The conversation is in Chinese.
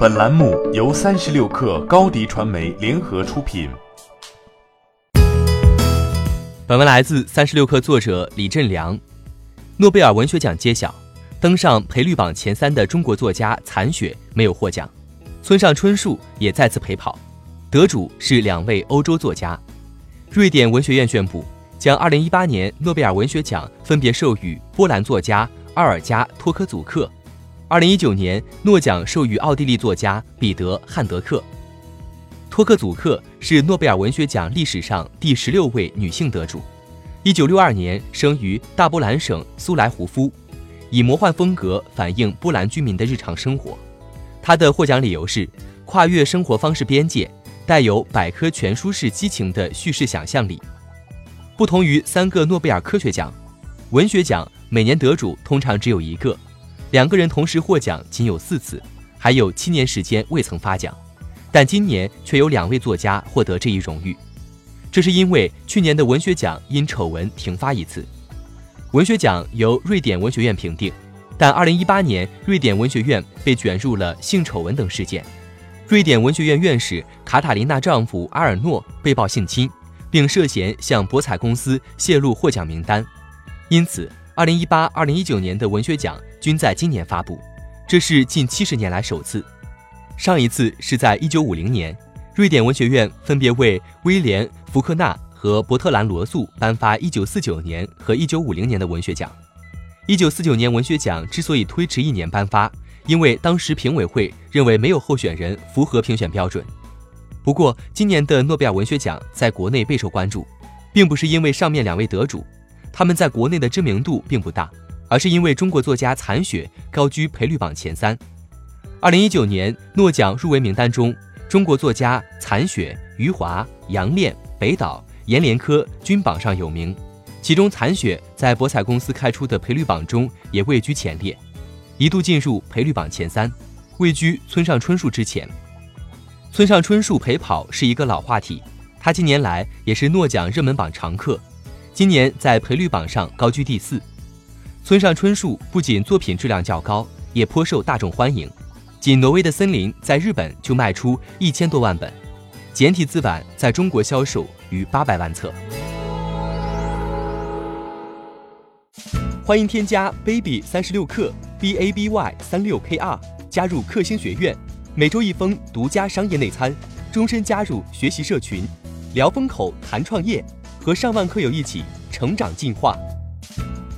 本栏目由三十六氪高低传媒联合出品。本文来自三十六氪作者李振良。诺贝尔文学奖揭晓，登上赔率榜前三的中国作家残雪没有获奖，村上春树也再次陪跑，得主是两位欧洲作家。瑞典文学院宣布，将二零一八年诺贝尔文学奖分别授予波兰作家奥尔加·托科祖克。二零一九年，诺奖授予奥地利作家彼得·汉德克。托克祖克是诺贝尔文学奖历史上第十六位女性得主。一九六二年生于大波兰省苏莱胡夫，以魔幻风格反映波兰居民的日常生活。他的获奖理由是跨越生活方式边界，带有百科全书式激情的叙事想象力。不同于三个诺贝尔科学奖，文学奖每年得主通常只有一个。两个人同时获奖仅有四次，还有七年时间未曾发奖，但今年却有两位作家获得这一荣誉。这是因为去年的文学奖因丑闻停发一次。文学奖由瑞典文学院评定，但2018年瑞典文学院被卷入了性丑闻等事件。瑞典文学院院士卡塔琳娜丈夫阿尔诺被曝性侵，并涉嫌向博彩公司泄露获奖名单，因此。二零一八、二零一九年的文学奖均在今年发布，这是近七十年来首次。上一次是在一九五零年，瑞典文学院分别为威廉·福克纳和伯特兰·罗素颁发一九四九年和一九五零年的文学奖。一九四九年文学奖之所以推迟一年颁发，因为当时评委会认为没有候选人符合评选标准。不过，今年的诺贝尔文学奖在国内备受关注，并不是因为上面两位得主。他们在国内的知名度并不大，而是因为中国作家残雪高居赔率榜前三。二零一九年诺奖入围名单中，中国作家残雪、余华、杨炼、北岛、阎连科均榜上有名，其中残雪在博彩公司开出的赔率榜中也位居前列，一度进入赔率榜前三，位居村上春树之前。村上春树陪跑是一个老话题，他近年来也是诺奖热门榜常客。今年在赔率榜上高居第四，村上春树不仅作品质量较高，也颇受大众欢迎。仅《挪威的森林》在日本就卖出一千多万本，简体字版在中国销售逾八百万册。欢迎添加 baby 三十六克 b a b y 三六 k r 加入克星学院，每周一封独家商业内参，终身加入学习社群，聊风口谈创业。和上万课友一起成长进化。